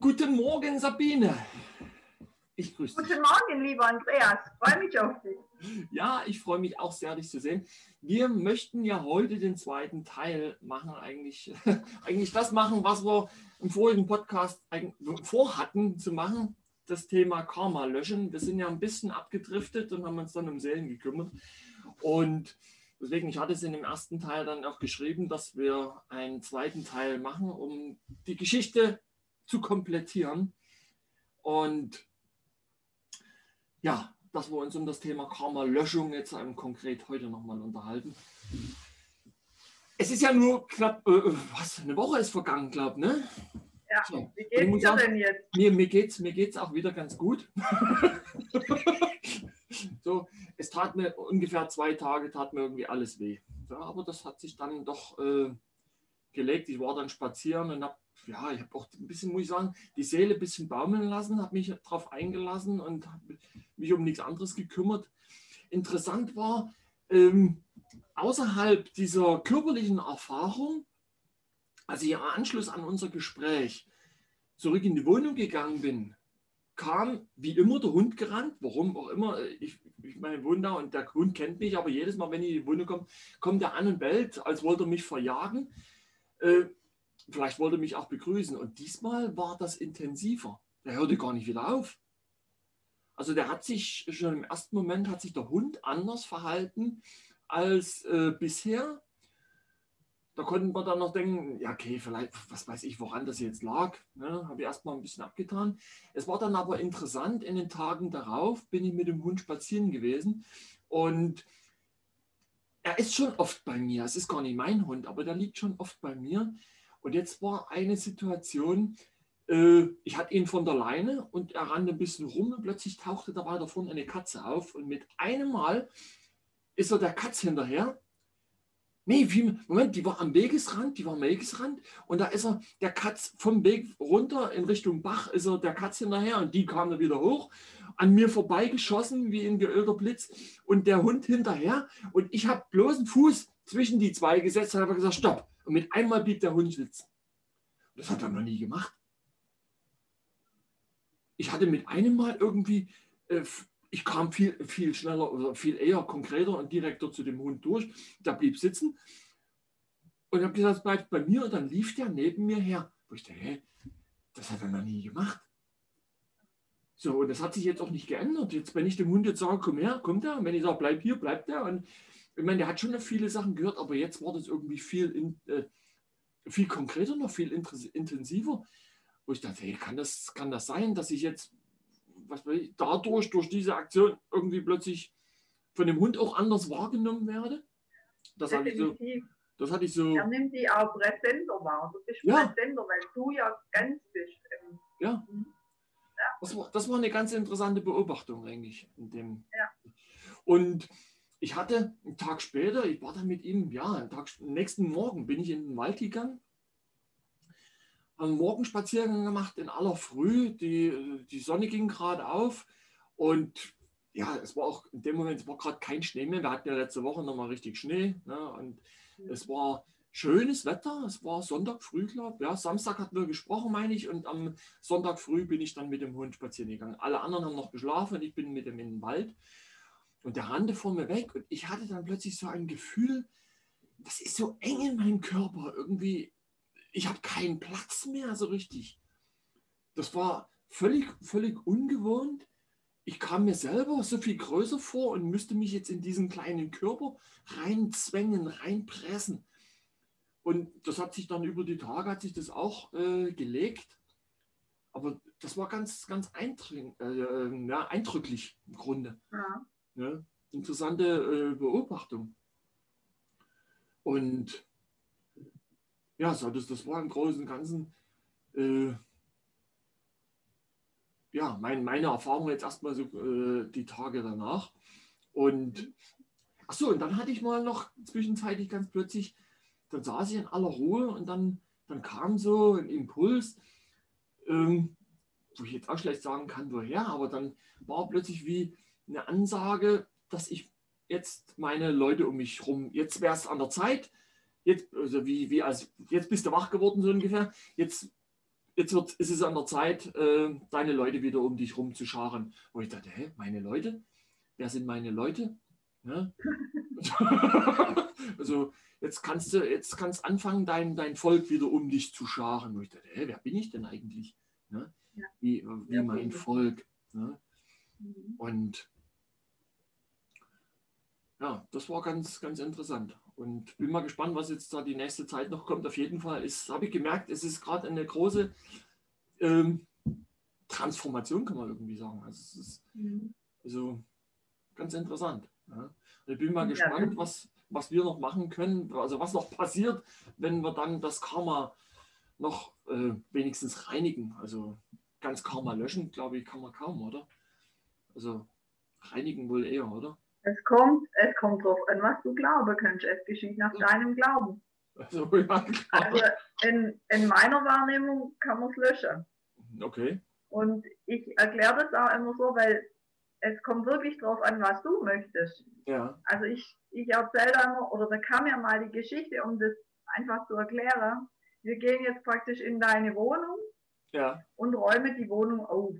Guten Morgen, Sabine. Ich grüße dich. Guten Morgen, lieber Andreas. Freue mich auf dich. Ja, ich freue mich auch sehr, dich zu sehen. Wir möchten ja heute den zweiten Teil machen, eigentlich, eigentlich das machen, was wir im vorigen Podcast vorhatten zu machen, das Thema Karma löschen. Wir sind ja ein bisschen abgedriftet und haben uns dann um Seelen gekümmert. Und deswegen, ich hatte es in dem ersten Teil dann auch geschrieben, dass wir einen zweiten Teil machen, um die Geschichte zu komplettieren. Und ja, dass wir uns um das Thema Karma-Löschung jetzt konkret heute nochmal unterhalten. Es ist ja nur knapp, äh, äh was, eine Woche ist vergangen, glaube ich, ne? Ja, so. wie geht's dir denn jetzt? Mir, mir geht es mir geht's auch wieder ganz gut. so, es tat mir ungefähr zwei Tage, tat mir irgendwie alles weh. Ja, aber das hat sich dann doch äh, gelegt. Ich war dann spazieren und habe ja, ich habe auch ein bisschen, muss ich sagen, die Seele ein bisschen baumeln lassen, habe mich darauf eingelassen und habe mich um nichts anderes gekümmert. Interessant war, ähm, außerhalb dieser körperlichen Erfahrung, als ich im Anschluss an unser Gespräch zurück in die Wohnung gegangen bin, kam wie immer der Hund gerannt, warum auch immer. Ich, ich meine, wohne da und der Hund kennt mich, aber jedes Mal, wenn ich in die Wohnung komme, kommt er an und bellt, als wollte er mich verjagen. Äh, Vielleicht wollte er mich auch begrüßen. Und diesmal war das intensiver. Der hörte gar nicht wieder auf. Also der hat sich schon im ersten Moment hat sich der Hund anders verhalten als äh, bisher. Da konnten wir dann noch denken, ja, okay, vielleicht, was weiß ich, woran das jetzt lag. Ne, Habe ich erstmal ein bisschen abgetan. Es war dann aber interessant, in den Tagen darauf bin ich mit dem Hund spazieren gewesen und er ist schon oft bei mir. Es ist gar nicht mein Hund, aber der liegt schon oft bei mir. Und jetzt war eine Situation, äh, ich hatte ihn von der Leine und er rannte ein bisschen rum und plötzlich tauchte da weiter vorne eine Katze auf und mit einem Mal ist er der Katze hinterher. Nee, wie, Moment, die war am Wegesrand, die war am Wegesrand und da ist er der Katz vom Weg runter in Richtung Bach, ist er der Katze hinterher und die kam dann wieder hoch, an mir vorbeigeschossen wie ein geölter Blitz und der Hund hinterher und ich habe bloß einen Fuß zwischen die zwei gesetzt und habe gesagt, stopp. Und mit einmal blieb der Hund sitzen. Das hat er noch nie gemacht. Ich hatte mit einem Mal irgendwie, äh, ich kam viel, viel schneller oder viel eher konkreter und direkter zu dem Hund durch. Der blieb sitzen und habe gesagt, bleibt bei mir und dann lief der neben mir her. Wo ich dachte, hä, das hat er noch nie gemacht. So, und das hat sich jetzt auch nicht geändert. Jetzt, wenn ich dem Hund jetzt sage, komm her, kommt er. Und wenn ich sage, bleib hier, bleibt er. Und ich meine, der hat schon noch viele Sachen gehört, aber jetzt war das irgendwie viel, in, äh, viel konkreter, noch viel intensiver. Wo ich dachte, hey, kann das, kann das sein, dass ich jetzt, was weiß ich, dadurch, durch diese Aktion irgendwie plötzlich von dem Hund auch anders wahrgenommen werde? Das hatte ich so. Das hatte ich so. Er nimmt die auch präsenter wahr. Du bist ja. präsenter, weil du ja ganz bist. Ja. Mhm. ja. Das, war, das war eine ganz interessante Beobachtung eigentlich. In dem. Ja. Und ich hatte einen Tag später, ich war dann mit ihm, ja, einen Tag, nächsten Morgen bin ich in den Wald gegangen, einen Morgenspaziergang gemacht in aller Früh. Die, die Sonne ging gerade auf und ja, es war auch in dem Moment, es war gerade kein Schnee mehr. Wir hatten ja letzte Woche nochmal richtig Schnee ne, und es war schönes Wetter. Es war Sonntag früh, glaube ich. Ja, Samstag hatten wir gesprochen, meine ich, und am Sonntag früh bin ich dann mit dem Hund spazieren gegangen. Alle anderen haben noch geschlafen und ich bin mit dem in den Wald. Und der rannte vor mir weg und ich hatte dann plötzlich so ein Gefühl, das ist so eng in meinem Körper. Irgendwie, ich habe keinen Platz mehr so richtig. Das war völlig, völlig ungewohnt. Ich kam mir selber so viel größer vor und müsste mich jetzt in diesen kleinen Körper reinzwängen, reinpressen. Und das hat sich dann über die Tage, hat sich das auch äh, gelegt. Aber das war ganz, ganz eindring, äh, ja, eindrücklich im Grunde. Ja. Ja, interessante äh, Beobachtung. Und ja, so, das, das war im Großen und Ganzen äh, ja, mein, meine Erfahrung jetzt erstmal so äh, die Tage danach. Und ach so, und dann hatte ich mal noch zwischenzeitlich ganz plötzlich, dann saß ich in aller Ruhe und dann, dann kam so ein Impuls, ähm, wo ich jetzt auch schlecht sagen kann, woher, aber dann war plötzlich wie, eine Ansage, dass ich jetzt meine Leute um mich herum, jetzt wäre es an der Zeit, jetzt, also wie, wie als, jetzt bist du wach geworden, so ungefähr, jetzt jetzt wird, ist es an der Zeit, äh, deine Leute wieder um dich rum zu scharen. Wo ich dachte, hä, meine Leute? Wer sind meine Leute? Ne? also jetzt kannst du jetzt kannst anfangen, dein, dein Volk wieder um dich zu scharen. Wo ich dachte, hä, wer bin ich denn eigentlich? Ne? Ja. Wie, wie mein Volk. Ne? Und ja, das war ganz, ganz interessant. Und bin mal gespannt, was jetzt da die nächste Zeit noch kommt. Auf jeden Fall habe ich gemerkt, es ist gerade eine große ähm, Transformation, kann man irgendwie sagen. Also, es ist mhm. also ganz interessant. Ja. Ich bin mal ja. gespannt, was, was wir noch machen können, also was noch passiert, wenn wir dann das Karma noch äh, wenigstens reinigen. Also ganz Karma löschen, glaube ich, kann man kaum, oder? Also reinigen wohl eher, oder? Es kommt, es kommt drauf an, was du glauben kannst. Es geschieht nach deinem Glauben. Also, ja, also in, in meiner Wahrnehmung kann man es löschen. Okay. Und ich erkläre das auch immer so, weil es kommt wirklich drauf an, was du möchtest. Ja. Also ich, ich erzähle da immer, oder da kam ja mal die Geschichte, um das einfach zu erklären. Wir gehen jetzt praktisch in deine Wohnung ja. und räumen die Wohnung auf.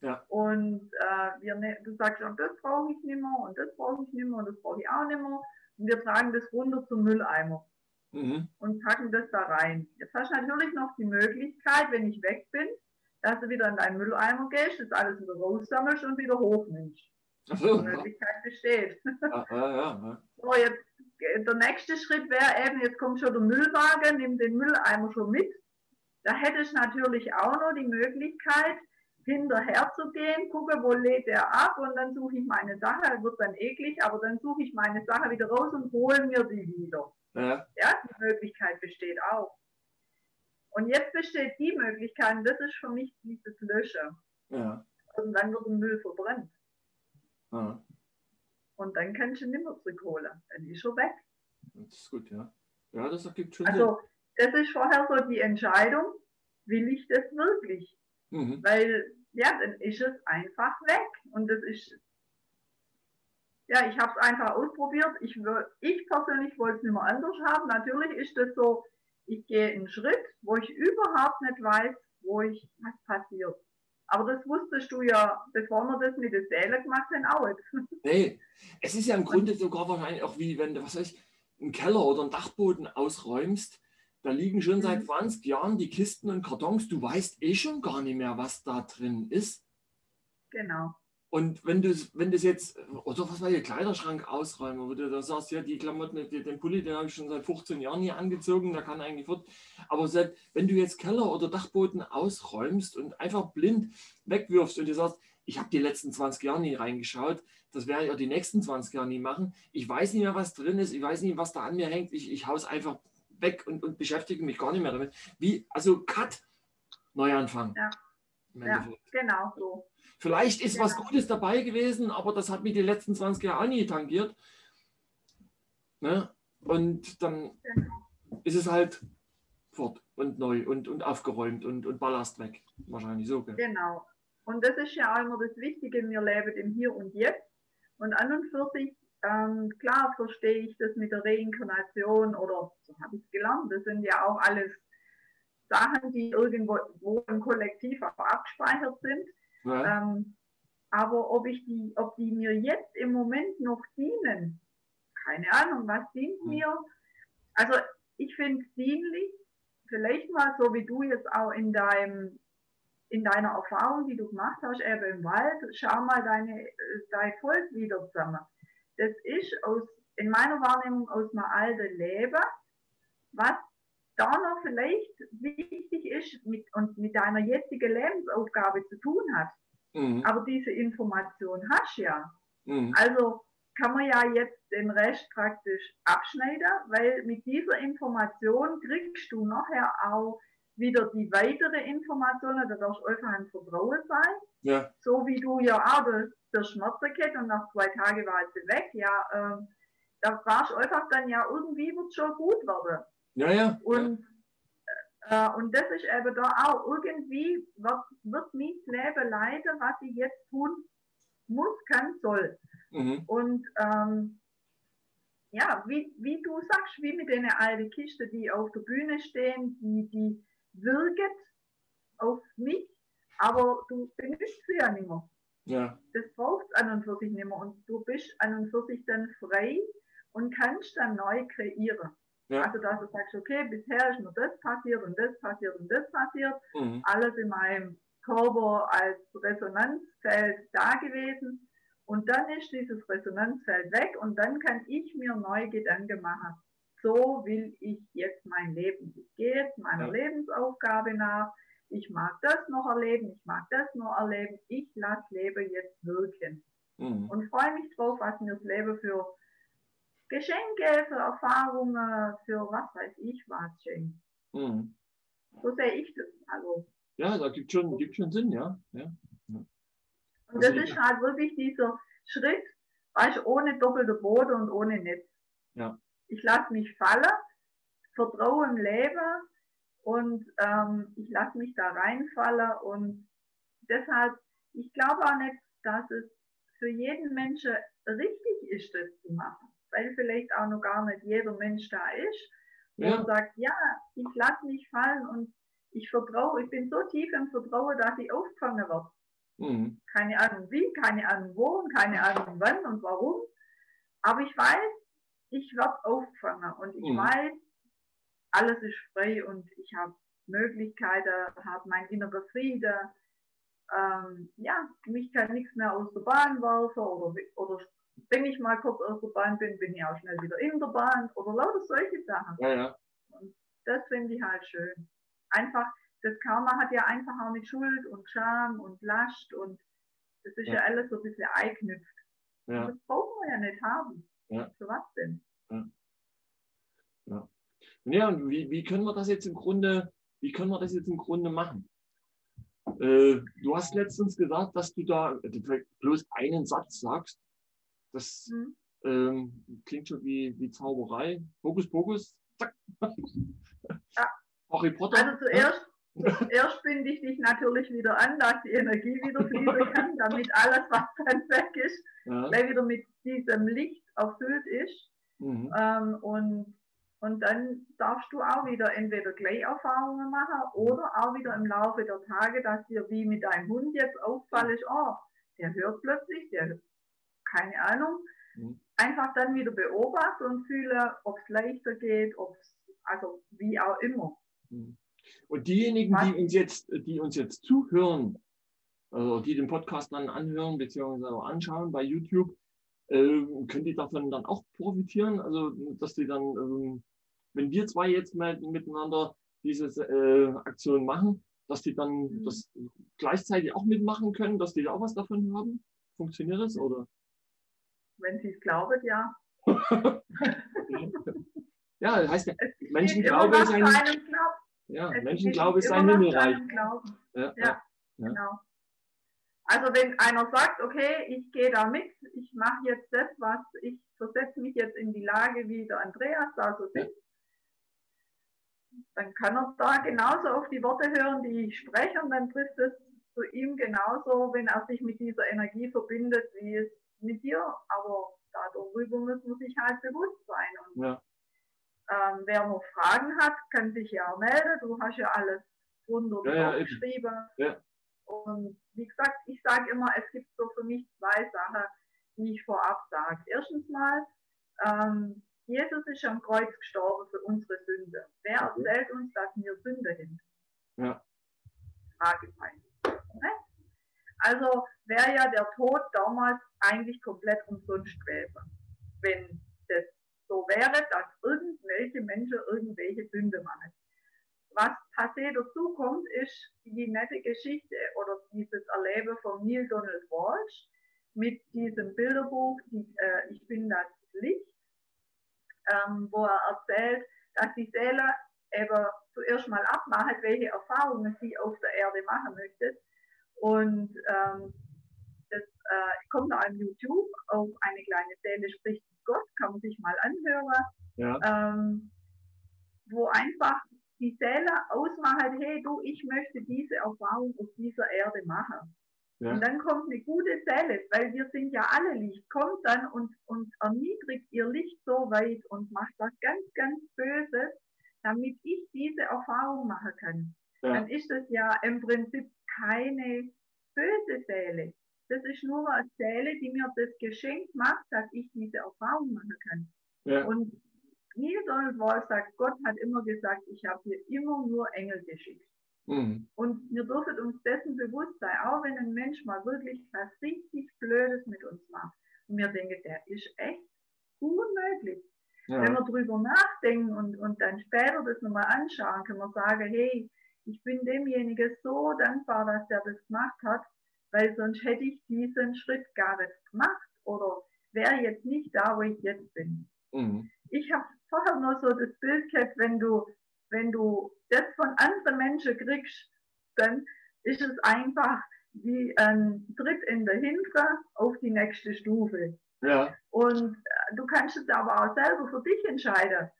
Ja. Und äh, wir, ne, du sagst, und das brauche ich nicht mehr und das brauche ich nicht mehr und das brauche ich auch nicht mehr. Und wir tragen das runter zum Mülleimer mhm. und packen das da rein. Jetzt hast du natürlich noch die Möglichkeit, wenn ich weg bin, dass du wieder in deinen Mülleimer gehst, das alles wieder raussammelst und wieder hochnimmst. So, die Möglichkeit besteht. Ja, ja, ja. So, jetzt, der nächste Schritt wäre eben, jetzt kommt schon der Müllwagen, nimm den Mülleimer schon mit. Da hättest du natürlich auch noch die Möglichkeit, hinterher zu gehen, gucke, wo lädt er ab und dann suche ich meine Sache, wird dann eklig, aber dann suche ich meine Sache wieder raus und hole mir sie wieder. Ja. ja, die Möglichkeit besteht auch. Und jetzt besteht die Möglichkeit, und das ist für mich dieses Löschen. Ja. Und dann wird der Müll verbrennt. Ja. Und dann kannst du nicht mehr zurückholen. Dann ist er weg. Das ist gut, ja. Ja, das ergibt schon Also, das ist vorher so die Entscheidung, will ich das wirklich? Mhm. Weil ja, dann ist es einfach weg. Und das ist, ja, ich habe es einfach ausprobiert. Ich, ich persönlich wollte es nicht mehr anders haben. Natürlich ist das so, ich gehe einen Schritt, wo ich überhaupt nicht weiß, wo ich, was passiert. Aber das wusstest du ja, bevor wir das mit der Seele gemacht haben, auch. Nee, es ist ja im Grunde sogar wahrscheinlich auch wie wenn du, was weiß ich, einen Keller oder einen Dachboden ausräumst da liegen schon seit 20 mhm. Jahren die Kisten und Kartons. Du weißt eh schon gar nicht mehr, was da drin ist. Genau. Und wenn du wenn das jetzt, oder was war der Kleiderschrank ausräumen, wo du da sagst, ja, die Klamotten, den Pulli, den habe ich schon seit 15 Jahren hier angezogen, der kann eigentlich fort. Aber seit, wenn du jetzt Keller oder Dachboden ausräumst und einfach blind wegwirfst und du sagst, ich habe die letzten 20 Jahre nie reingeschaut, das werde ich auch die nächsten 20 Jahre nie machen. Ich weiß nicht mehr, was drin ist, ich weiß nicht, was da an mir hängt, ich, ich haue es einfach weg und, und beschäftige mich gar nicht mehr damit. Wie, also Cut, Neuanfang. Ja, ja genau so. Vielleicht ist genau. was Gutes dabei gewesen, aber das hat mich die letzten 20 Jahre auch nie tangiert. Ne? Und dann genau. ist es halt fort und neu und, und aufgeräumt und, und Ballast weg. Wahrscheinlich so. Gell? Genau. Und das ist ja auch immer das Wichtige, wir leben im Hier und Jetzt. Und an und für sich ähm, klar verstehe ich das mit der Reinkarnation oder so habe ich es gelernt. Das sind ja auch alles Sachen, die irgendwo im Kollektiv auch abgespeichert sind. Ja. Ähm, aber ob ich die, ob die mir jetzt im Moment noch dienen, keine Ahnung, was dient mhm. mir? Also ich finde es dienlich, vielleicht mal so wie du jetzt auch in deinem in deiner Erfahrung, die du gemacht hast, eben im Wald, schau mal deine, äh, dein Volk wieder zusammen das ist aus, in meiner Wahrnehmung aus einem alten Leben, was da noch vielleicht wichtig ist mit, und mit deiner jetzigen Lebensaufgabe zu tun hat. Mhm. Aber diese Information hast du ja. Mhm. Also kann man ja jetzt den Rest praktisch abschneiden, weil mit dieser Information kriegst du nachher auch wieder die weitere Informationen, da darfst du einfach ein Vertrauen sein. Ja. So wie du ja auch das, der Schmerzpaket und nach zwei Tagen war sie weg, ja, äh, da warst du einfach dann ja irgendwie wird schon gut werden. Ja, ja. Und, ja. Äh, und das ist eben da auch irgendwie, wird, wird mich das Leben leiden, was ich jetzt tun muss, kann, soll. Mhm. Und ähm, ja, wie, wie du sagst, wie mit den alten Kisten, die auf der Bühne stehen, die, die wirken, auf mich, aber du benutzt sie ja nicht mehr. Ja. Das braucht an und für sich nicht mehr. Und du bist an und für sich dann frei und kannst dann neu kreieren. Ja. Also, dass du sagst, okay, bisher ist nur das passiert und das passiert und das passiert. Mhm. Alles in meinem Körper als Resonanzfeld da gewesen. Und dann ist dieses Resonanzfeld weg und dann kann ich mir neue Gedanken machen. So will ich jetzt mein Leben. Ich gehe jetzt meiner Ja. Lebensaufgabe nach. Ich mag das noch erleben. Ich mag das noch erleben. Ich lasse Leben jetzt wirken Mhm. und freue mich drauf, was mir das Leben für Geschenke, für Erfahrungen, für was weiß ich was schenkt. Mhm. So sehe ich das. Also, Ja, da gibt schon, gibt schon Sinn, ja. ja. und Also das die- ist halt wirklich dieser Schritt, weißt, du, ohne doppelte Boden und ohne Netz. Ja. Ich lasse mich fallen, vertraue im Leben und ähm, ich lasse mich da reinfallen und deshalb, ich glaube auch nicht, dass es für jeden Menschen richtig ist, das zu machen, weil vielleicht auch noch gar nicht jeder Mensch da ist, Ja. er sagt, ja, ich lasse mich fallen und ich vertraue, ich bin so tief im Vertrauen, dass ich aufgefangen werde. Mhm. Keine Ahnung wie, keine Ahnung wo und keine Ahnung wann und warum. Aber ich weiß, ich werde aufgefangen und ich Mhm. weiß, alles ist frei und ich habe Möglichkeiten, habe mein innerer Frieden. Ähm, ja, mich kann nichts mehr aus der Bahn werfen oder, oder wenn ich mal kurz aus der Bahn bin, bin ich auch schnell wieder in der Bahn oder lauter solche Sachen. Ja, ja. Das finde ich halt schön. Einfach, das Karma hat ja einfach auch mit Schuld und Scham und Last und das ist ja, Ja. alles so ein bisschen eingeknüpft. ja. Und das brauchen wir ja nicht haben. Ja. Für was denn? Ja, und wie, wie können wir das jetzt im Grunde, wie können wir das jetzt im Grunde machen? Äh, du hast letztens gesagt, dass du da äh, bloß einen Satz sagst. Das Hm? ähm, klingt schon wie, wie Zauberei. Hokus Pokus, zack. Harry Potter. Also zuerst, zuerst binde ich dich natürlich wieder an, dass die Energie wieder fließen kann, damit alles, was dann weg ist, ja. gleich wieder mit diesem Licht erfüllt ist. Mhm. Ähm, und, und dann darfst du auch wieder entweder gleich Erfahrungen machen oder auch wieder im Laufe der Tage, dass dir wie mit deinem Hund jetzt auffallen ist, oh, der hört plötzlich, der, keine Ahnung, Mhm. einfach dann wieder beobachten und fühlen, ob es leichter geht, ob es, also wie auch immer. Mhm. Und diejenigen, die uns jetzt, die uns jetzt zuhören, also die den Podcast dann anhören bzw. anschauen bei YouTube, können die davon dann auch profitieren? Also, dass die dann, ähm, wenn wir zwei jetzt mal miteinander diese äh, Aktion machen, dass die dann Mhm. das gleichzeitig auch mitmachen können, dass die da auch was davon haben? Funktioniert das? Oder? Wenn sie es glauben, ja. Ja, das heißt ja, Menschenglaube ist ein, ja, Es Menschenglaube ist ein Himmelreich. ja. Ja, Ja. genau. Also wenn einer sagt, okay, ich gehe da mit, ich mache jetzt das, was ich versetze mich jetzt in die Lage, wie der Andreas da so sitzt, dann kann er da genauso auf die Worte hören, die ich spreche und dann trifft es zu ihm genauso, wenn er sich mit dieser Energie verbindet, wie es mit dir. Aber darüber muss man sich halt bewusst sein. Und ja. ähm, wer noch Fragen hat, kann sich ja auch melden. Du hast ja alles wunderbar Ja, ja, eben. geschrieben. Ja. Und wie gesagt, ich sage immer, es gibt so für mich zwei Sachen, die ich vorab sage. Erstens mal, ähm, Jesus ist am Kreuz gestorben für unsere Sünde. Wer erzählt uns, dass wir Sünde sind? Ja. Fragezeichen. Ne? Also wäre ja der Tod damals eigentlich komplett umsonst gewesen, wenn das so wäre, dass irgendwelche Menschen irgendwelche Sünde machen. Was passé dazu kommt, ist die nette Geschichte oder dieses Erleben von Neil Donald Walsh mit diesem Bilderbuch, die, äh, Ich bin das Licht, ähm, wo er erzählt, dass die Seele eben zuerst mal abmacht, welche Erfahrungen sie auf der Erde machen möchte. Und ähm, das äh, kommt auf YouTube auf eine kleine Seele spricht Gott, kann man sich mal anhören, Ja. ähm, wo einfach die Seele ausmacht, hey du, ich möchte diese Erfahrung auf dieser Erde machen. Ja. Und dann kommt eine gute Seele, weil wir sind ja alle Licht, kommt dann und, und erniedrigt ihr Licht so weit und macht was ganz, ganz Böses, damit ich diese Erfahrung machen kann. ja. dann ist das ja im Prinzip keine böse Seele. Das ist nur eine Seele, die mir das Geschenk macht, dass ich diese Erfahrung machen kann. Ja. Und Donald Wall sagt, Gott hat immer gesagt, ich habe dir immer nur Engel geschickt. Mhm. Und wir dürfen uns dessen bewusst sein, auch wenn ein Mensch mal wirklich was richtig Blödes mit uns macht. Und wir denken, der ist echt unmöglich. Ja. Wenn wir drüber nachdenken und, und dann später das nochmal anschauen, können wir sagen, hey, ich bin demjenigen so dankbar, dass der das gemacht hat, weil sonst hätte ich diesen Schritt gar nicht gemacht oder wäre jetzt nicht da, wo ich jetzt bin. Mhm. Ich habe vorher nur so das Bild gehabt, wenn du wenn du das von anderen Menschen kriegst, dann ist es einfach wie ein Tritt in der Hinter auf die nächste Stufe. Ja. Und äh, du kannst es aber auch selber für dich entscheiden,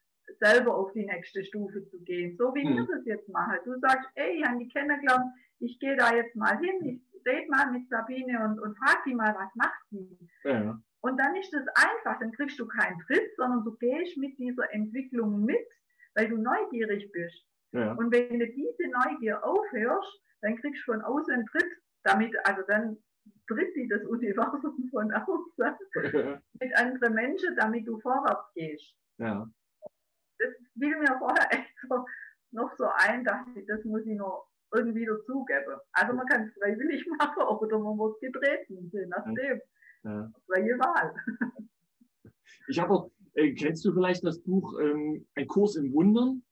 selber auf die nächste Stufe zu gehen. So wie hm. wir das jetzt machen. Du sagst, ey, ich habe die kennengelernt, ich gehe da jetzt mal hin, ich rede mal mit Sabine und, und frag die mal, was macht die? Ja. Und dann ist es einfach, dann kriegst du keinen Tritt, sondern du gehst mit dieser Entwicklung mit weil du neugierig bist. Ja. Und wenn du diese Neugier aufhörst, dann kriegst du von außen einen Tritt, damit, also dann tritt sie das Universum von außen mit anderen Menschen, damit du vorwärts gehst. Ja. Das fiel mir vorher echt so, noch so ein, dachte ich, das muss ich noch irgendwie dazugeben. Also man kann es freiwillig machen oder man wird getreten, je nachdem. Ja. Freie Wahl. Ich habe auch äh, kennst du vielleicht das Buch ähm, Ein Kurs im Wundern?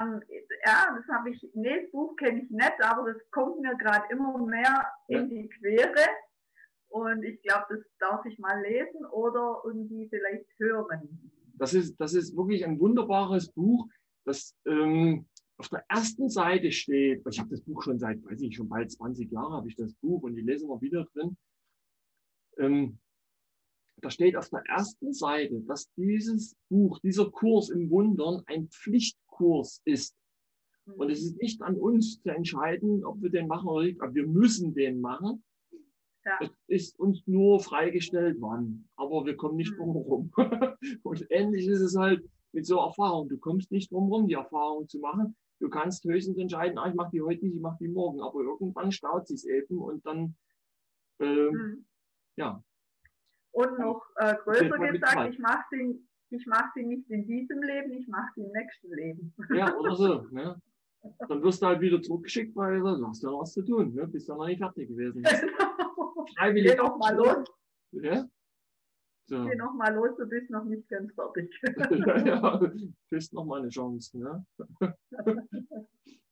Ähm, ja, das habe ich, nee, das Buch kenne ich nicht, aber das kommt mir gerade immer mehr ja. in die Quere. Und ich glaube, das darf ich mal lesen oder irgendwie vielleicht hören. Das ist, das ist wirklich ein wunderbares Buch, das ähm, auf der ersten Seite steht. Ich habe das Buch schon seit, weiß ich, schon bald 20 Jahren habe ich das Buch und die lesen wir wieder drin. Ähm, da steht auf der ersten Seite, dass dieses Buch, dieser Kurs im Wundern ein Pflichtkurs ist. Und es ist nicht an uns zu entscheiden, ob wir den machen oder nicht, aber wir müssen den machen. Ja. Es ist uns nur freigestellt, wann. Aber wir kommen nicht drum herum. Und ähnlich ist es halt mit so Erfahrung. Du kommst nicht drum herum, die Erfahrung zu machen. Du kannst höchstens entscheiden, ah, ich mache die heute nicht, ich mache die morgen. Aber irgendwann staut sich eben und dann, äh, mhm. Ja, und noch äh, größer gesagt, ich mache sie, ich mach sie nicht in diesem Leben, ich mache sie im nächsten Leben. Ja, oder so. Ne? Dann wirst du halt wieder zurückgeschickt, weil du hast ja noch was zu tun. Ne? Bist ja noch nicht fertig gewesen. Genau. Freiwillig. Geh doch mal los. Ja? So. Geh noch mal los, du bist noch nicht ganz fertig. ja, ja, du hast noch mal eine Chance. Ne?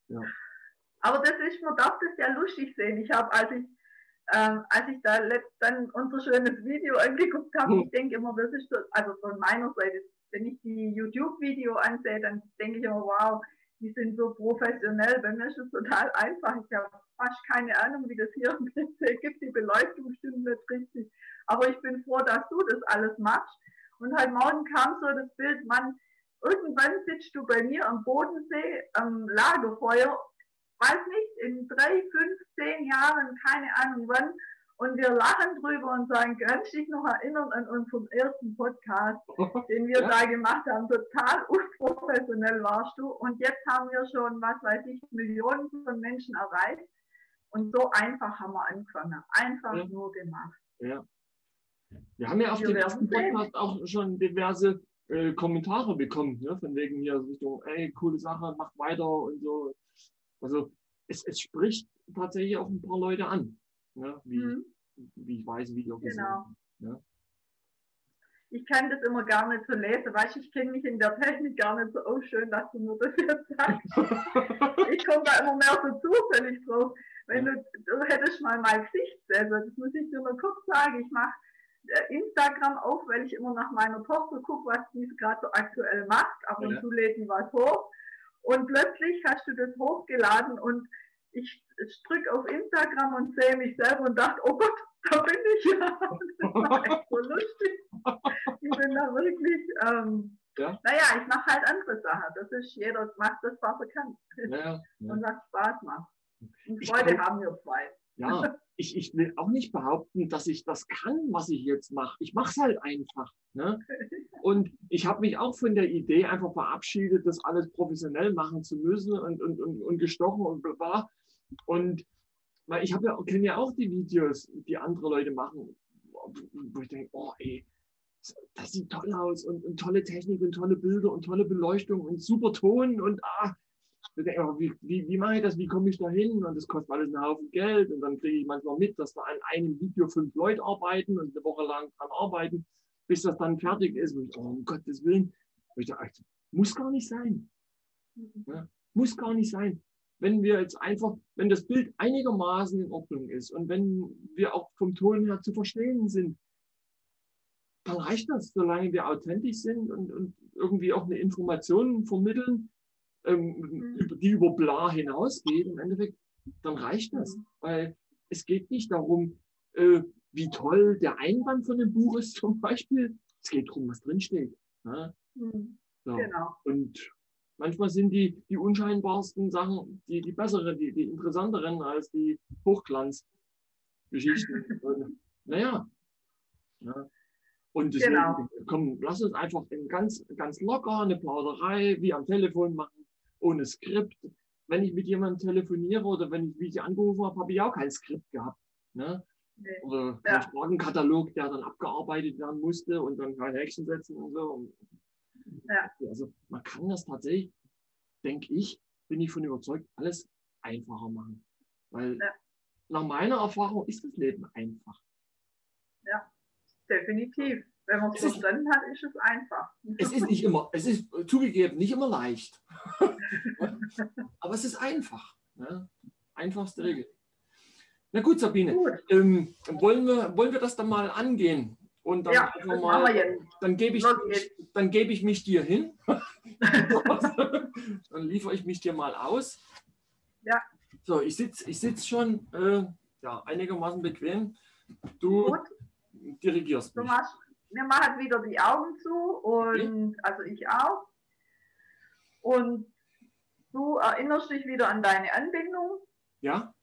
ja. Aber das ist, man darf das ja lustig sehen. Ich habe, als ich ähm, als ich da dann unser schönes Video angeguckt habe, ich denke immer, das ist so, also von meiner Seite, wenn ich die YouTube-Video ansehe, dann denke ich immer, wow, die sind so professionell. Bei mir ist es total einfach. Ich habe fast keine Ahnung, wie das hier im PC gibt. Die Beleuchtung stimmt nicht richtig. Aber ich bin froh, dass du das alles machst. Und heute Morgen kam so das Bild, man, irgendwann sitzt du bei mir am Bodensee am Lagerfeuer weiß nicht, in drei, fünf, zehn Jahren, keine Ahnung wann. Und wir lachen drüber und sagen, kannst du dich noch erinnern an unseren ersten Podcast, den wir ja. da gemacht haben? Total unprofessionell warst du. Und jetzt haben wir schon, was weiß ich, Millionen von Menschen erreicht. Und so einfach haben wir angefangen. Einfach ja. nur gemacht. Ja. Wir haben ja auf dem ersten Podcast auch schon diverse äh, Kommentare bekommen, ne? von wegen hier Richtung, ey, coole Sache, mach weiter und so. Also es, es spricht tatsächlich auch ein paar Leute an, ne? wie, mhm. wie ich weiß, wie auch genau. Ne? Ich kann das immer gar nicht so lesen, weißt ich kenne mich in der Technik gar nicht so aus, schön, dass du mir das jetzt sagst. ich komme da immer mehr so zufällig drauf. Wenn du, du hättest mal mein Gesicht sehen, das muss ich dir nur kurz sagen, ich mache äh, Instagram auf, weil ich immer nach meiner Tochter gucke, was die gerade so aktuell macht. Ab und ja. zu lädt die was hoch. Und plötzlich hast du das hochgeladen und ich, drücke auf Instagram und sehe mich selber und dachte, oh Gott, da bin ich ja. Das war echt so lustig. Ich bin da wirklich, ähm, ja. naja, ich mache halt andere Sachen. Das ist, jeder macht das, was er kann. Ja, ja. Und was Spaß macht. Und Freude haben wir zwei. Ja, ich, ich will auch nicht behaupten, dass ich das kann, was ich jetzt mache. Ich mache es halt einfach. Ne? Und ich habe mich auch von der Idee einfach verabschiedet, das alles professionell machen zu müssen und, und, und, und gestochen und bla. Und weil ich ja, kenne ja auch die Videos, die andere Leute machen, wo ich denke, oh ey, das sieht toll aus und, und, tolle Technik und tolle Bilder und tolle Beleuchtung und super Ton und ah, wie, wie, wie mache ich das, wie komme ich da hin? Und das kostet alles einen Haufen Geld. Und dann kriege ich manchmal mit, dass da an einem Video fünf Leute arbeiten und eine Woche lang dran arbeiten, bis das dann fertig ist. Und ich, oh, um Gottes Willen, und ich dachte, muss gar nicht sein. Ja, muss gar nicht sein. Wenn wir jetzt einfach, wenn das Bild einigermaßen in Ordnung ist und wenn wir auch vom Ton her zu verstehen sind, dann reicht das, solange wir authentisch sind und, und irgendwie auch eine Information vermitteln, ähm, mhm. die über bla hinausgeht. Im Endeffekt, dann reicht das. Mhm. Weil es geht nicht darum, äh, wie toll der Einband von dem Buch ist zum Beispiel. Es geht darum, was drinsteht. Ne? Mhm. So. Genau. Und manchmal sind die, die unscheinbarsten Sachen die, die besseren, die, die interessanteren als die Hochglanzgeschichten. naja. Ja. Und deswegen, genau. komm, lass uns einfach ganz, ganz locker eine Plauderei wie am Telefon machen, ohne Skript. Wenn ich mit jemandem telefoniere oder wenn ich wie sie angerufen habe, habe ich auch kein Skript gehabt. Ne? Nee. Oder ja. Fragenkatalog, der dann abgearbeitet werden musste und dann kein Häkchen setzen und so. Ja. Also man kann das tatsächlich, denke ich, bin ich von überzeugt, alles einfacher machen. Weil ja. nach meiner Erfahrung ist das Leben einfach. Ja definitiv. Wenn man es verstanden hat, ist es einfach. Es ist nicht immer, es ist zugegeben nicht immer leicht. Aber es ist einfach. Ne? Einfachste Regel. Na gut, Sabine, gut. Ähm, wollen, wir, wollen wir das dann mal angehen? Und dann ja, mal, dann gebe ich, dann gebe ich mich dir hin. dann liefere ich mich dir mal aus. Ja. So, ich sitze ich sitz schon äh, ja, einigermaßen bequem. Du, Gut dirigierst mich. Du machst, wir machen wieder die Augen zu und okay. also ich auch. Und du erinnerst dich wieder an deine Anbindung. Ja.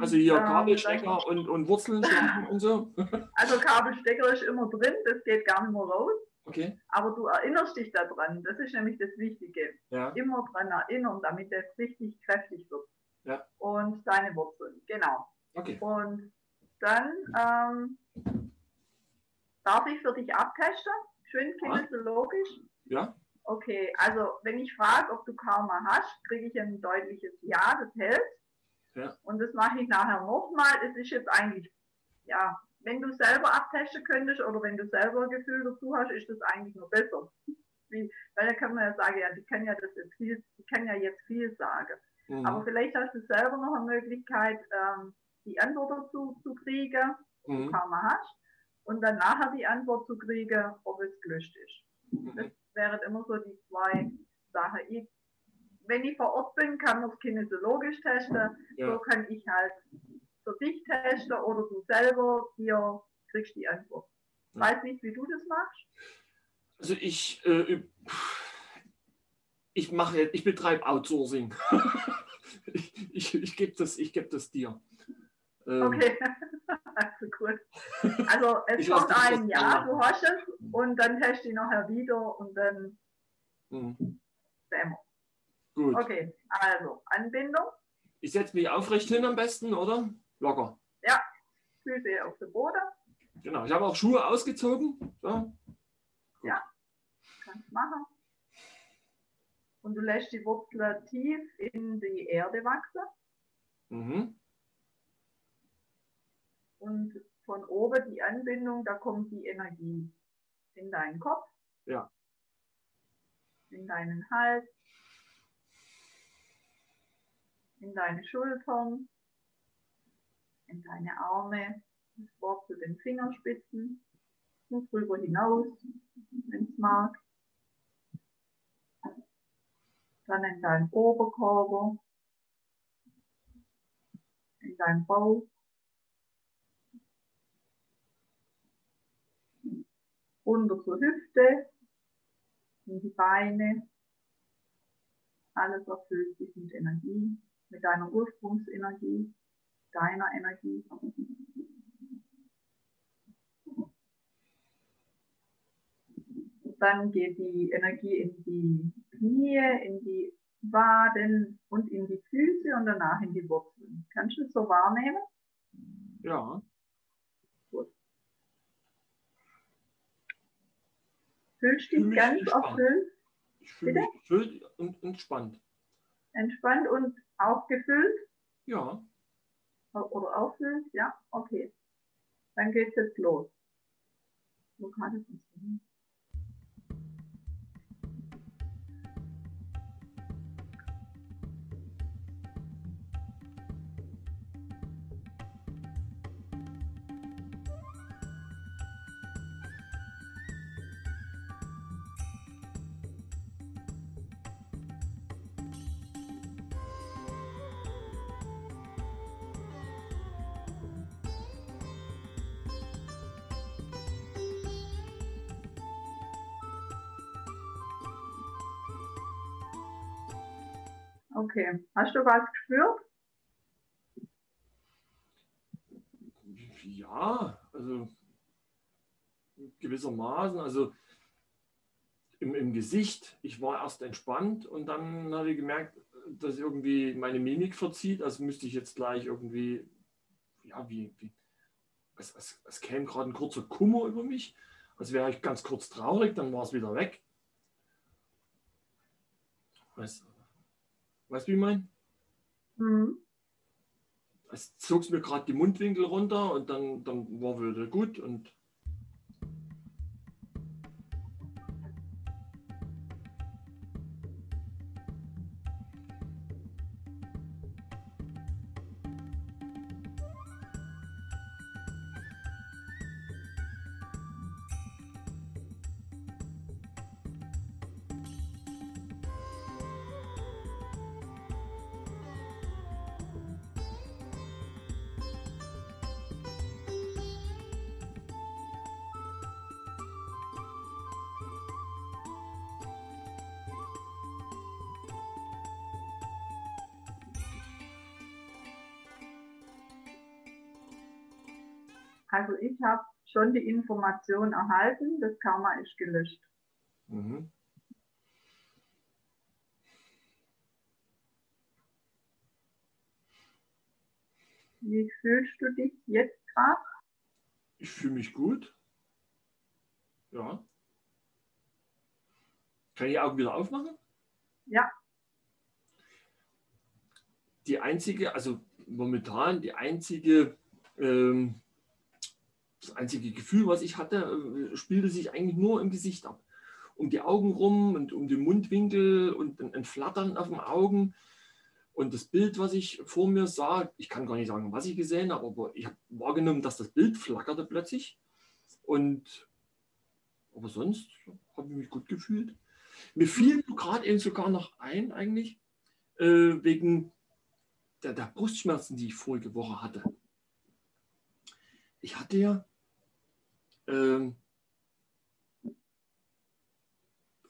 Also hier ähm, Kabelstecker und, und Wurzeln und so. Also Kabelstecker ist immer drin, das geht gar nicht mehr raus. Okay. Aber du erinnerst dich daran, das ist nämlich das Wichtige. Ja. Immer dran erinnern, damit das richtig kräftig wird. Ja. Und deine Wurzeln, genau. Okay. Und dann ähm, Darf ich für dich abtesten? Schön kinesiologisch? Ja. Okay, also wenn ich frage, ob du Karma hast, kriege ich ein deutliches Ja, das hält. Ja. Und das mache ich nachher nochmal. Es ist jetzt eigentlich, ja, wenn du selber abtesten könntest oder wenn du selber ein Gefühl dazu hast, ist das eigentlich nur besser. Wie, weil da kann man ja sagen, ja, die kann ja das jetzt viel, die kann ja jetzt viel sagen. Mhm. Aber vielleicht hast du selber noch eine Möglichkeit, ähm, die Antwort dazu zu kriegen, ob mhm. du Karma hast und dann nachher die Antwort zu kriegen, ob es gelöscht ist. Mhm. Das wären immer so die zwei Sachen. Ich, wenn ich vor Ort bin, kann man es kinesiologisch testen. Ja. So kann ich halt für dich testen oder du selber, hier kriegst die Antwort. Ich weiß nicht, wie du das machst. Also ich, äh, ich mache, ich betreibe Outsourcing. ich, ich, ich gebe das, geb das dir. Ähm, okay. Also gut. Also es kommt ein Jahr, du hast es und dann test du nachher wieder und dann mhm. sehen Gut. Okay, also Anbindung. Ich setze mich aufrecht hin am besten, oder? Locker. Ja, Füße auf dem Boden. Genau, ich habe auch Schuhe ausgezogen. So. Ja, kannst machen. Und du lässt die Wurzel tief in die Erde wachsen. Mhm und von oben die Anbindung, da kommt die Energie in deinen Kopf, ja. in deinen Hals, in deine Schultern, in deine Arme, das Wort zu den Fingerspitzen. Und drüber hinaus, wenn es mag. Dann in deinen Oberkörper, in deinen Bauch, runter zur Hüfte, in die Beine. Alles erfüllt sich mit Energie, mit deiner Ursprungsenergie, deiner Energie. Dann geht die Energie in die Knie, in die Waden und in die Füße und danach in die Wurzeln. Kannst du es so wahrnehmen? Ja. Gut. Fühlst du dich ganz erfüllt? Ich fühle mich gefüllt und entspannt. Entspannt und auch gefüllt? Ja. Oder auffüllt? Ja, okay. Dann geht es jetzt los. Wo kann ich das hin? Okay. Hast du was gespürt? Ja, also gewissermaßen, also im, im Gesicht, ich war erst entspannt und dann habe ich gemerkt, dass irgendwie meine Mimik verzieht, also müsste ich jetzt gleich irgendwie, ja, wie, wie es, es, es käme gerade ein kurzer Kummer über mich, als wäre ich ganz kurz traurig, dann war es wieder weg. Weißt du? Weißt du, wie ich meine? Mhm. Es zog mir gerade die Mundwinkel runter und dann, dann war wieder gut und Also ich habe schon die Information erhalten, das Karma ist gelöscht. Mhm. Wie fühlst du dich jetzt gerade? Ich fühle mich gut. Ja. Kann ich die Augen wieder aufmachen? Ja. Die einzige, also momentan die einzige ähm, das einzige Gefühl, was ich hatte, äh, spielte sich eigentlich nur im Gesicht ab. Um die Augen rum und um den Mundwinkel und ein Flattern auf den Augen. Und das Bild, was ich vor mir sah, ich kann gar nicht sagen, was ich gesehen habe, aber ich habe wahrgenommen, dass das Bild flackerte plötzlich. Und aber sonst habe ich mich gut gefühlt. Mir fiel gerade eben sogar noch ein, eigentlich, äh, wegen der, der Brustschmerzen, die ich vorige Woche hatte. Ich hatte ja ähm,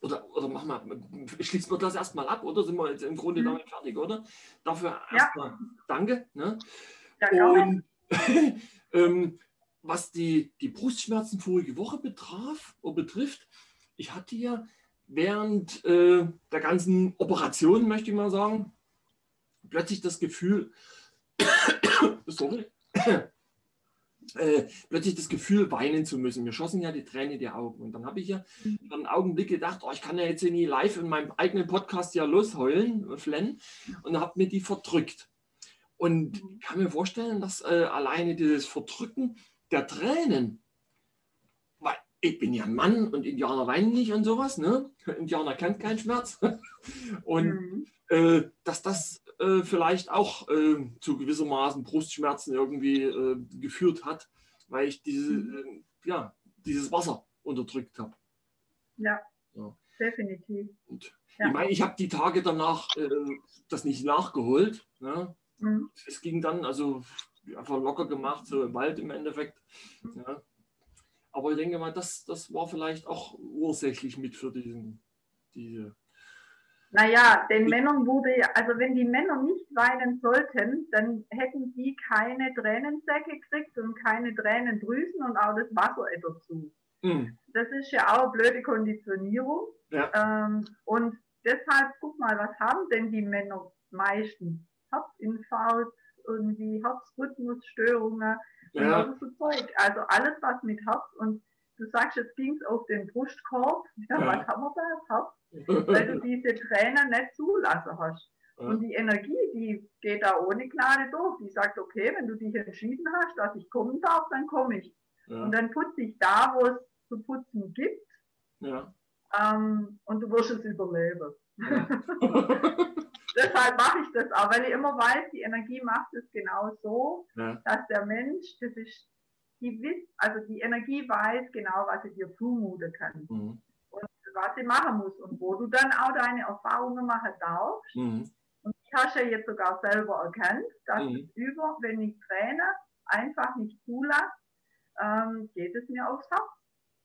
oder, oder machen wir, schließen wir das erstmal ab, oder sind wir jetzt im Grunde mhm. damit fertig, oder? Dafür erstmal ja. danke. Ne? Ja, Und ähm, was die, die Brustschmerzen vorige Woche betraf oder betrifft, ich hatte ja während äh, der ganzen Operation, möchte ich mal sagen, plötzlich das Gefühl, sorry, äh, plötzlich das Gefühl, weinen zu müssen. Mir schossen ja die Tränen die Augen. Und dann habe ich ja mhm. einen Augenblick gedacht, oh, ich kann ja jetzt nie live in meinem eigenen Podcast ja losheulen, flennen, und habe mir die verdrückt. Und mhm. ich kann mir vorstellen, dass äh, alleine dieses Verdrücken der Tränen, weil ich bin ja ein Mann und Indianer weinen nicht und sowas, ne? Indianer kennt keinen Schmerz. und mhm. äh, dass das äh, vielleicht auch äh, zu gewissermaßen Brustschmerzen irgendwie äh, geführt hat, weil ich diese, mhm. Äh, ja, dieses Wasser unterdrückt habe. Ja, ja, definitiv. Ja. Ich meine, ich habe die Tage danach äh, das nicht nachgeholt. Ne? Mhm. Es ging dann, also einfach locker gemacht, so im Wald im Endeffekt. Mhm. Ja. Aber ich denke mal, das, das war vielleicht auch ursächlich mit für diesen, diese Naja, den Männern wurde, ja, also wenn die Männer nicht weinen sollten, dann hätten die keine Tränensäcke gekriegt und keine Tränendrüsen und auch das Wasser dazu. Mhm. Das ist ja auch eine blöde Konditionierung. Ja. Ähm, und deshalb, guck mal, was haben denn die Männer meistens? Herzinfarkt, irgendwie Herzrhythmusstörungen ja. und so Zeug. Also alles, was mit Herz und du sagst, jetzt ging es auf den Brustkorb. Ja, ja. was haben wir da? Herz. Weil du diese Tränen nicht zulassen hast. Ja. Und die Energie, die geht da ohne Gnade durch. Die sagt, okay, wenn du dich entschieden hast, dass ich kommen darf, dann komme ich. Ja. Und dann putze ich da, wo es zu putzen gibt. Ja. Ähm, und du wirst es überleben. Deshalb mache ich das auch, weil ich immer weiß, die Energie macht es genau so, dass der Mensch, das ist, die wisst, also die Energie weiß genau, was sie dir zumuten kann. Mhm. Und was sie machen muss und wo du dann auch deine Erfahrungen machen darfst. Mhm. Und ich habe ja jetzt sogar selber erkannt, dass mhm. es über, wenn ich träne, einfach nicht zulasse, ähm, geht es mir aufs Herz.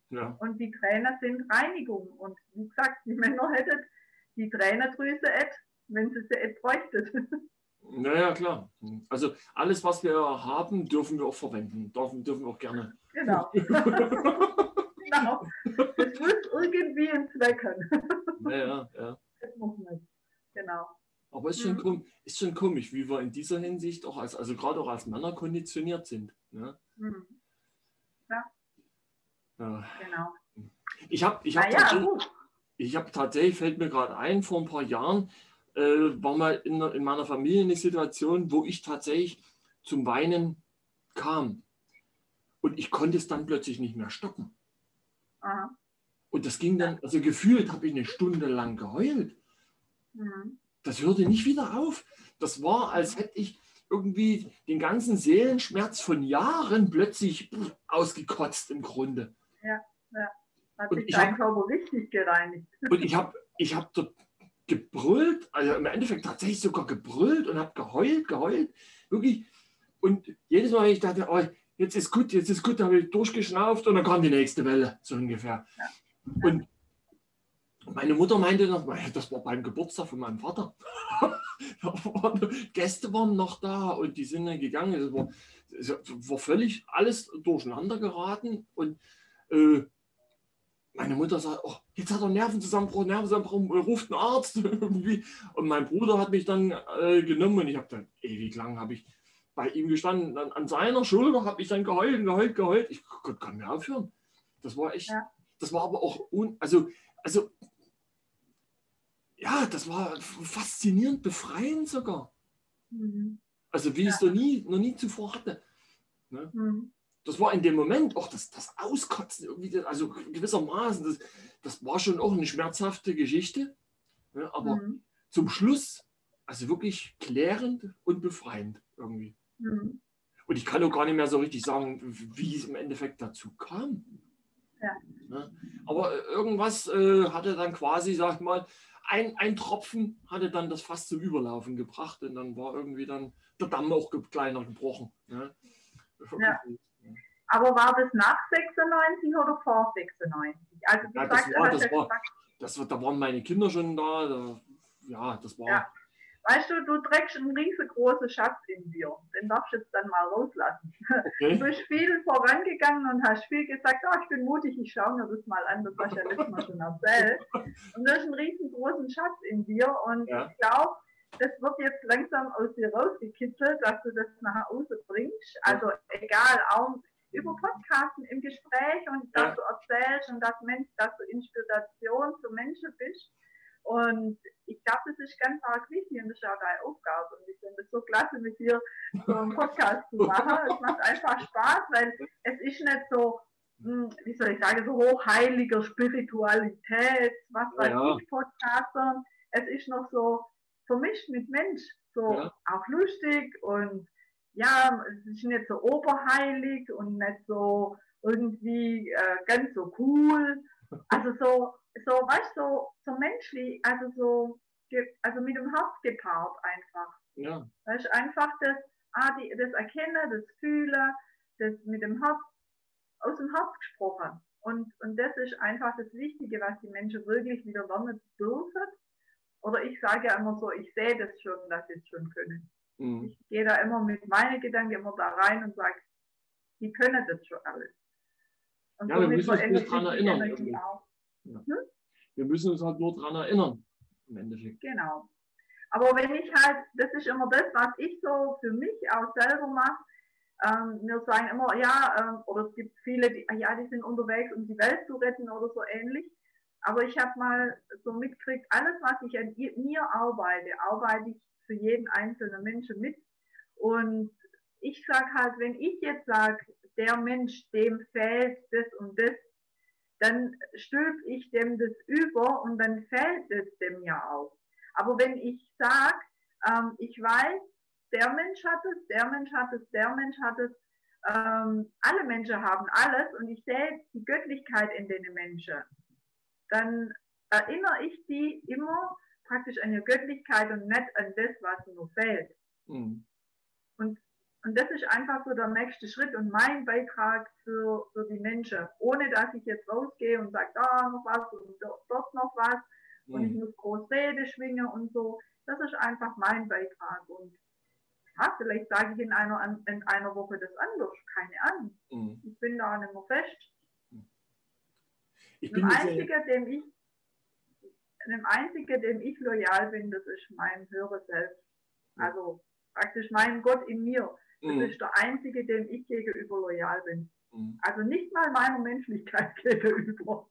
Ja. Und die Trainer sind Reinigung. Und wie gesagt, die Männer hätten die Trainerdrüse, wenn sie sie bräuchten. Naja, klar. Also alles, was wir haben, dürfen wir auch verwenden. Dürfen, dürfen wir auch gerne. Genau. genau. Das muss irgendwie einen Zweck haben. Ja, ja. Das muss man. Genau. Aber es ist schon, mhm. ist schon komisch, wie wir in dieser Hinsicht auch als, also gerade auch als Männer konditioniert sind. Ne? Mhm. Ja. ja. Genau. Ich habe ich hab, ja, tatsächlich, hab tatsächlich, fällt mir gerade ein, vor ein paar Jahren äh, war mal in, in meiner Familie eine Situation, wo ich tatsächlich zum Weinen kam. Und ich konnte es dann plötzlich nicht mehr stoppen. Aha. Und das ging dann, also gefühlt habe ich eine Stunde lang geheult. Mhm. Das hörte nicht wieder auf. Das war, als hätte ich irgendwie den ganzen Seelenschmerz von Jahren plötzlich ausgekotzt im Grunde. Ja, ja. Hat sich dein Körper richtig gereinigt. Und ich habe ich hab dort gebrüllt, also im Endeffekt tatsächlich sogar gebrüllt und habe geheult, geheult, wirklich. Und jedes Mal, wenn ich dachte, oh, jetzt ist gut, jetzt ist gut, habe ich durchgeschnauft und dann kam die nächste Welle, so ungefähr. Ja. Und meine Mutter meinte noch, das war beim Geburtstag von meinem Vater. Gäste waren noch da und die sind dann gegangen. Es war, war völlig alles durcheinander geraten und äh, meine Mutter sagt, oh, jetzt hat er Nervenzusammenbruch, Nervenzusammenbruch, ruft einen Arzt irgendwie. Und mein Bruder hat mich dann äh, genommen und ich habe dann ewig lang habe ich bei ihm gestanden. Dann an seiner Schulter habe ich dann geheult, geheult, geheult. Ich konnte gar nicht mehr aufhören. Das war echt, ja. das war aber auch, un, also, also, ja, das war faszinierend, befreiend sogar. Mhm. Also wie ja. ich es noch nie, noch nie zuvor hatte. Ne? Mhm das war in dem Moment auch das, das Auskotzen, irgendwie, also gewissermaßen, das, das war schon auch eine schmerzhafte Geschichte. Ja, aber mhm. zum Schluss, also wirklich klärend und befreiend irgendwie. Mhm. Und ich kann auch gar nicht mehr so richtig sagen, wie es im Endeffekt dazu kam. Ja. Ja, aber irgendwas äh, hatte dann quasi, sag ich mal, ein, ein Tropfen hatte dann das Fass zum Überlaufen gebracht und dann war irgendwie dann der Damm auch kleiner gebrochen. Ja. ja. Aber war das nach 96 oder vor 96? Also ja, das, war, das, war, das war, da waren meine Kinder schon da. da ja, das war. Ja. Weißt du, du trägst einen riesengroßen Schatz in dir. Den darfst du jetzt dann mal rauslassen. Okay. Du bist viel vorangegangen und hast viel gesagt, oh, ich bin mutig, ich schaue mir das mal an. Das hast du ja letztes Mal schon erzählt. Und du hast einen riesengroßen Schatz in dir. Und ja. ich glaube, das wird jetzt langsam aus dir rausgekitzelt, dass du das nach Hause bringst. Also egal, auch über Podcasten im Gespräch und dass du erzählst und dass, Mensch, dass du Inspiration für Menschen bist. Und ich glaube, das ist ganz arg wichtig und das ist auch deine Aufgabe. Und ich finde es so klasse, mit dir so einen Podcast zu machen. Es macht einfach Spaß, weil es ist nicht so, hm, wie soll ich sagen, so hochheiliger Spiritualität, was weiß ja. ich, Podcaster. Es ist noch so vermischt mit Mensch, so ja. auch lustig und ja, es ist nicht so oberheilig und nicht so irgendwie äh, ganz so cool. Also so, so, weißt du, so, so menschlich, also so, also mit dem Herz gepaart einfach. Ja. Weißt du, einfach das, ah, die, das Erkennen, das Fühlen, das mit dem Herz, aus dem Herz gesprochen. Und, und das ist einfach das Wichtige, was die Menschen wirklich wieder lernen dürfen. oder ich sage ja immer so, ich sehe das schon, dass sie es schon können. Mhm. Ich gehe da immer mit meinen Gedanken immer da rein und sage, die können das schon alles. Und Ja, wir müssen uns bloß die erinnern irgendwie. auch. Wir müssen uns halt nur daran erinnern, im Endeffekt. Genau. Aber wenn ich halt, das ist immer das, was ich so für mich auch selber mache. Ähm, wir sagen immer, ja, ähm, oder es gibt viele, die, ah ja, die sind unterwegs, um die Welt zu retten oder so ähnlich. Aber ich habe mal so mitgekriegt, alles, was ich an mir arbeite, arbeite ich für jeden einzelnen Menschen mit. Und ich sage halt, wenn ich jetzt sage, der Mensch, dem fehlt das und das, dann stülpe ich dem das über und dann fällt es dem ja auch. Aber wenn ich sage, ähm, ich weiß, der Mensch hat es, der Mensch hat es, der Mensch hat es, ähm, alle Menschen haben alles und ich sehe die Göttlichkeit in den Menschen, dann erinnere ich die immer praktisch an ihre Göttlichkeit und nicht an das, was nur fehlt. Mhm. Und das ist einfach so der nächste Schritt und mein Beitrag für, für die Menschen. Ohne dass ich jetzt rausgehe und sage, da noch was und do- dort noch was und ich Mhm. muss groß Rede schwingen und so. Das ist einfach mein Beitrag. Und ja, vielleicht sage ich in einer, in einer Woche das anders. Keine Ahnung. Mhm. Ich bin da nicht mehr fest. Ich bin äh, Einzigen, dem ich, dem Einzigen, dem ich loyal bin, das ist mein höheres Selbst. Also praktisch mein Gott in mir. Das Mhm. ist der Einzige, dem ich gegenüber loyal bin. Mhm. Also nicht mal meiner Menschlichkeit gegenüber.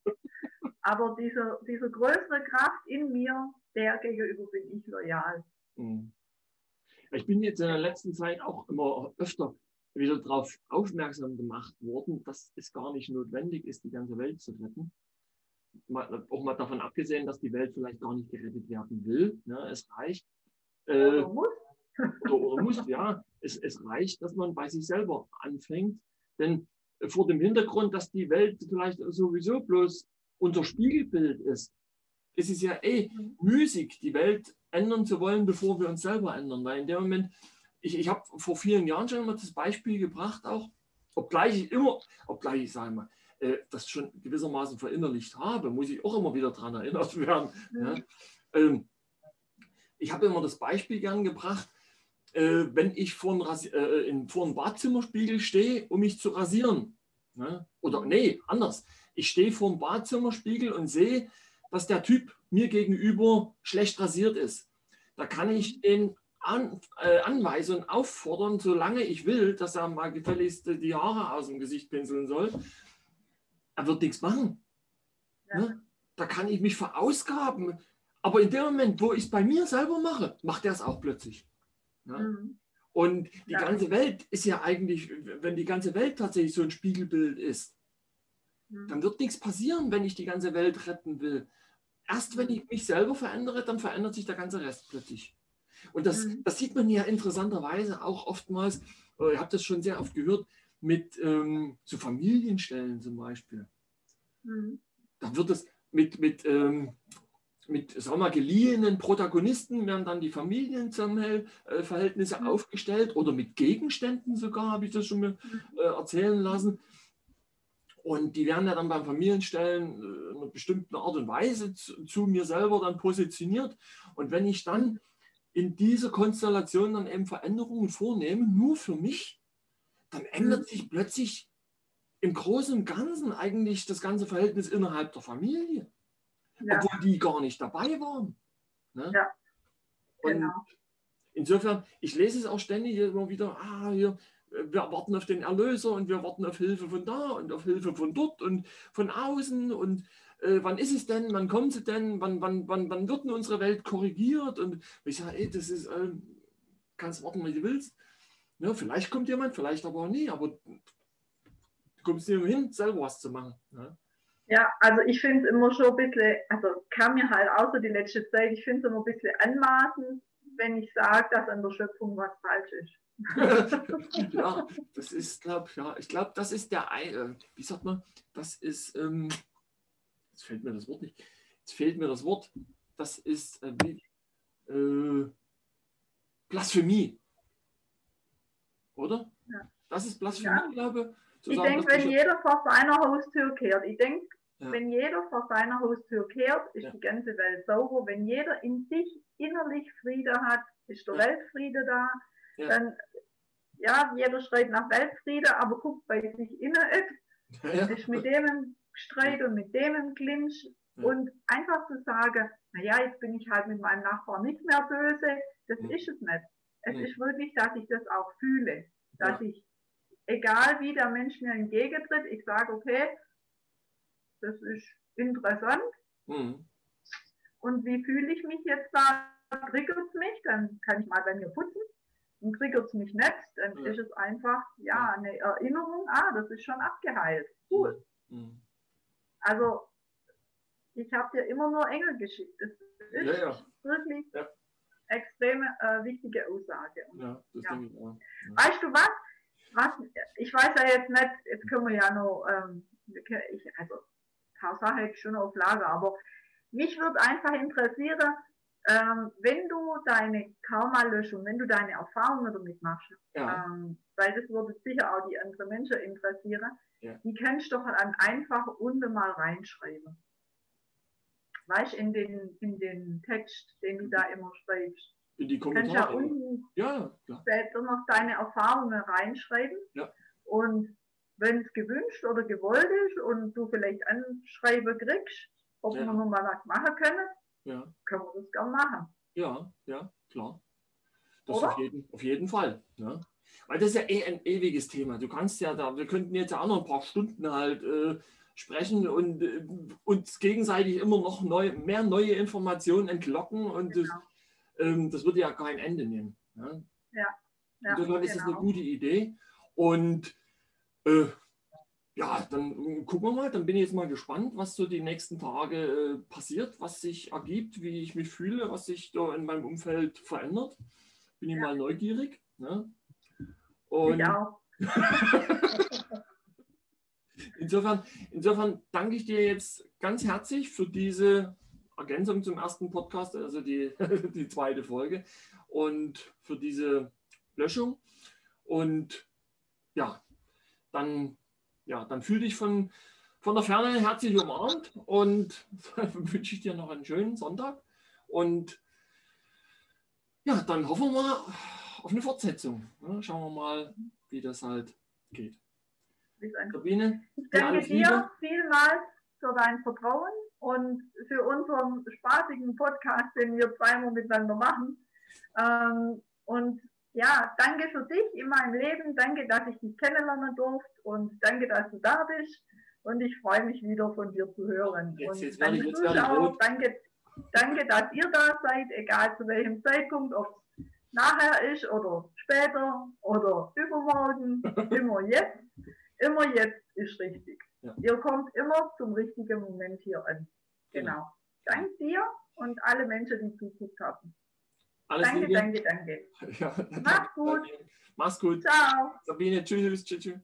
Aber dieser, diese größere Kraft in mir, der gegenüber bin ich loyal. Mhm. Ich bin jetzt in der letzten Zeit auch immer öfter wieder darauf aufmerksam gemacht worden, dass es gar nicht notwendig ist, die ganze Welt zu retten. Mal, auch mal davon abgesehen, dass die Welt vielleicht gar nicht gerettet werden will. Ne? Es reicht, äh, Oder muss. oder, muss, ja, es, es reicht, dass man bei sich selber anfängt. Denn äh, vor dem Hintergrund, dass die Welt vielleicht sowieso bloß unser Spiegelbild ist, ist es ja eh müßig, die Welt ändern zu wollen, bevor wir uns selber ändern. Weil in dem Moment, ich, ich habe vor vielen Jahren schon immer das Beispiel gebracht, auch, obgleich ich immer, obgleich ich sage mal, äh, das schon gewissermaßen verinnerlicht habe, muss ich auch immer wieder daran erinnert werden. Ja? Ähm, ich habe immer das Beispiel gern gebracht, äh, wenn ich vor einem, Rasi- äh, in, vor einem Badzimmerspiegel stehe, um mich zu rasieren. Ne? Oder nee, anders. Ich stehe vor dem Badzimmerspiegel und sehe, dass der Typ mir gegenüber schlecht rasiert ist. Da kann ich den an, äh, anweisen und auffordern, solange ich will, dass er mal gefälligst die Haare aus dem Gesicht pinseln soll. Er wird nichts machen. Ja. Ne? Da kann ich mich verausgaben. Aber in dem Moment, wo ich es bei mir selber mache, macht er es auch plötzlich. Ja? Mhm. Und die Ja. ganze Welt ist ja eigentlich, wenn die ganze Welt tatsächlich so ein Spiegelbild ist, Mhm. dann wird nichts passieren, wenn ich die ganze Welt retten will. Erst wenn ich mich selber verändere, dann verändert sich der ganze Rest plötzlich. Und das, Mhm. das sieht man ja interessanterweise auch oftmals, äh, ich habe das schon sehr oft gehört, mit ähm, so Familienstellen zum Beispiel. Mhm. Da wird es mit, mit, ähm, mit sagen wir mal, geliehenen Protagonisten werden dann die Familienverhältnisse Mhm. aufgestellt oder mit Gegenständen sogar, habe ich das schon mal äh, erzählen lassen. Und die werden ja dann beim Familienstellen äh, in einer bestimmten Art und Weise zu, zu mir selber dann positioniert. Und wenn ich dann in dieser Konstellation dann eben Veränderungen vornehme, nur für mich, dann ändert sich plötzlich im Großen und Ganzen eigentlich das ganze Verhältnis innerhalb der Familie, Ja, obwohl die gar nicht dabei waren. Ne? Ja, Und genau. insofern, ich lese es auch ständig immer wieder, ah, hier, wir warten auf den Erlöser und wir warten auf Hilfe von da und auf Hilfe von dort und von außen und äh, wann ist es denn, wann kommt sie denn, wann, wann, wann, wann wird denn unsere Welt korrigiert und ich sage, ey, das ist, äh, kannst warten, wie du willst. Ja, vielleicht kommt jemand, vielleicht aber auch nie, aber du kommst nicht hin, selber was zu machen. Ne? Ja, also ich finde es immer schon ein bisschen, also kam mir halt auch so die letzte Zeit, ich finde es immer ein bisschen anmaßend, wenn ich sage, dass an der Schöpfung was falsch ist. ja, das ist, glaube ja, ich glaube, das ist der, Ei- äh, wie sagt man, das ist, ähm, jetzt fehlt mir das Wort nicht, jetzt fehlt mir das Wort, das ist äh, äh, Blasphemie, oder? Ja. Das ist Blasphemie, Ja. glaube Ich denke, wenn jeder vor seiner Haustür kehrt, ich denke, Ja. Wenn jeder vor seiner Haustür kehrt, ist ja. die ganze Welt sauber. Wenn jeder in sich innerlich Friede hat, ist der Weltfriede da. Dann, ja, jeder schreit nach Weltfriede, aber guckt bei sich innen, ist mit dem Streit und mit dem im Clinch. Und einfach zu sagen, naja, jetzt bin ich halt mit meinem Nachbarn nicht mehr böse, das ist es nicht. Es ist wirklich, dass ich das auch fühle. Dass ich, egal wie der Mensch mir entgegentritt, ich sage, okay, das ist interessant. Mhm. Und wie fühle ich mich jetzt da? Triggert es mich? Dann kann ich mal bei mir putzen. Und triggert es mich nicht, dann ja. ist es einfach, ja, eine Erinnerung, ah, das ist schon abgeheilt. Cool. Mhm. Also, ich habe dir immer nur Engel geschickt. Das ist ja, ja. wirklich extreme äh, wichtige Aussage. Ja, das denke ich auch. Weißt du was? was? Ich weiß ja jetzt nicht, jetzt können wir ja noch, ähm, ich, also paar Sachen hätte ich schon auf Lager, aber mich würde einfach interessieren, ähm, wenn du deine Karma-Löschung, wenn du deine Erfahrungen damit machst, ja. ähm, weil das würde sicher auch die anderen Menschen interessieren, ja. die kannst du doch dann einfach unten mal reinschreiben. Weißt du, in den, in den Text, den du da immer schreibst. In die Kommentare. Kannst ja unten ja, später noch deine Erfahrungen reinschreiben. Ja. Und wenn es gewünscht oder gewollt ist und du vielleicht Anschreiben kriegst, ob ja. wir noch mal was machen können, ja. können wir das gerne machen. Ja, ja, klar. Das auf jeden, auf jeden Fall. Ne? Weil das ist ja eh ein ewiges Thema. Du kannst ja da, wir könnten jetzt ja auch noch ein paar Stunden halt äh, sprechen und äh, uns gegenseitig immer noch neu, mehr neue Informationen entlocken und genau. das, ähm, das würde ja kein Ende nehmen. Ne? Ja. ja Insofern ist das eine genau. gute Idee. Und äh, ja, dann gucken wir mal. Dann bin ich jetzt mal gespannt, was so die nächsten Tage äh, passiert, was sich ergibt, wie ich mich fühle, was sich da in meinem Umfeld verändert. Bin ich ja. mal neugierig. Ne? Und ja. insofern, insofern danke ich dir jetzt ganz herzlich für diese Ergänzung zum ersten Podcast, also die, die zweite Folge und für diese Löschung. Und ja, dann, ja, dann fühl dich von, von der Ferne herzlich umarmt und wünsche ich dir noch einen schönen Sonntag. Und ja, dann hoffen wir auf eine Fortsetzung. Schauen wir mal, wie das halt geht. Sabine, ich danke dir vielmals für dein Vertrauen und für unseren spaßigen Podcast, den wir zweimal miteinander machen. Ähm, und ja, danke für dich in meinem Leben. Danke, dass ich dich kennenlernen durfte und danke, dass du da bist. Und ich freue mich wieder von dir zu hören. Jetzt, jetzt werde ich, jetzt werde ich danke, danke, dass ihr da seid, egal zu welchem Zeitpunkt, ob es nachher ist oder später oder übermorgen, immer jetzt. Immer jetzt ist richtig. Ja. Ihr kommt immer zum richtigen Moment hier an. Genau. genau. Dank dir und alle Menschen, die zuguckt haben. Alles danke, Liebe. danke, danke. Ja, Mach's gut. Mach's gut. Ciao. Sabine, tschüss, tschüss. tschüss.